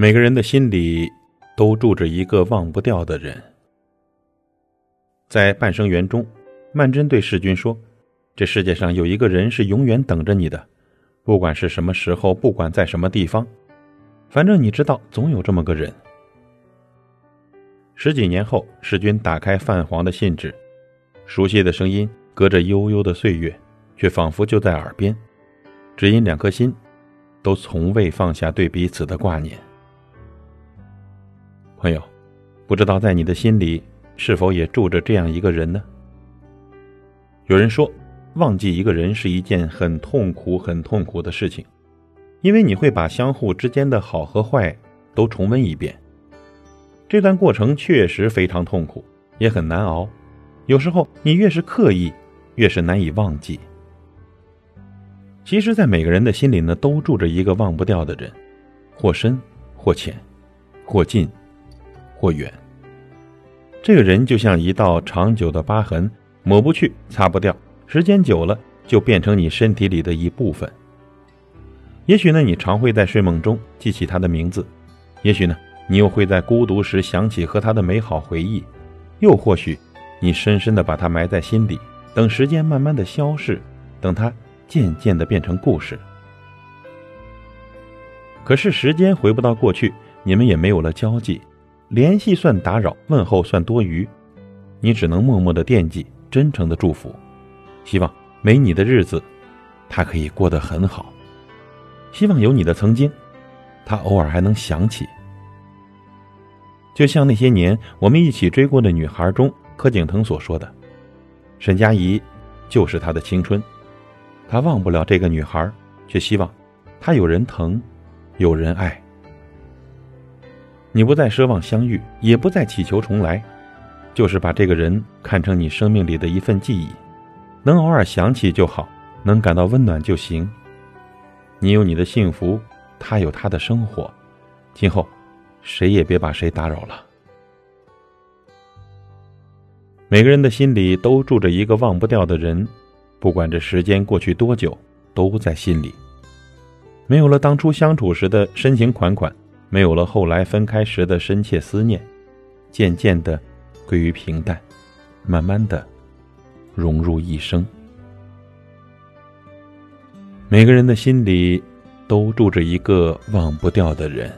每个人的心里都住着一个忘不掉的人。在《半生缘》中，曼桢对世君说：“这世界上有一个人是永远等着你的，不管是什么时候，不管在什么地方，反正你知道，总有这么个人。”十几年后，世君打开泛黄的信纸，熟悉的声音隔着悠悠的岁月，却仿佛就在耳边。只因两颗心，都从未放下对彼此的挂念。朋友，不知道在你的心里。是否也住着这样一个人呢？有人说，忘记一个人是一件很痛苦、很痛苦的事情，因为你会把相互之间的好和坏都重温一遍。这段过程确实非常痛苦，也很难熬。有时候，你越是刻意，越是难以忘记。其实，在每个人的心里呢，都住着一个忘不掉的人，或深，或浅，或近，或远。这个人就像一道长久的疤痕，抹不去，擦不掉，时间久了就变成你身体里的一部分。也许呢，你常会在睡梦中记起他的名字；也许呢，你又会在孤独时想起和他的美好回忆；又或许，你深深的把他埋在心底，等时间慢慢的消逝，等他渐渐的变成故事。可是时间回不到过去，你们也没有了交际。联系算打扰，问候算多余，你只能默默的惦记，真诚的祝福，希望没你的日子，他可以过得很好。希望有你的曾经，他偶尔还能想起。就像那些年我们一起追过的女孩中，柯景腾所说的：“沈佳宜就是他的青春，他忘不了这个女孩，却希望她有人疼，有人爱。”你不再奢望相遇，也不再祈求重来，就是把这个人看成你生命里的一份记忆，能偶尔想起就好，能感到温暖就行。你有你的幸福，他有他的生活，今后谁也别把谁打扰了。每个人的心里都住着一个忘不掉的人，不管这时间过去多久，都在心里。没有了当初相处时的深情款款。没有了后来分开时的深切思念，渐渐的归于平淡，慢慢的融入一生。每个人的心里都住着一个忘不掉的人。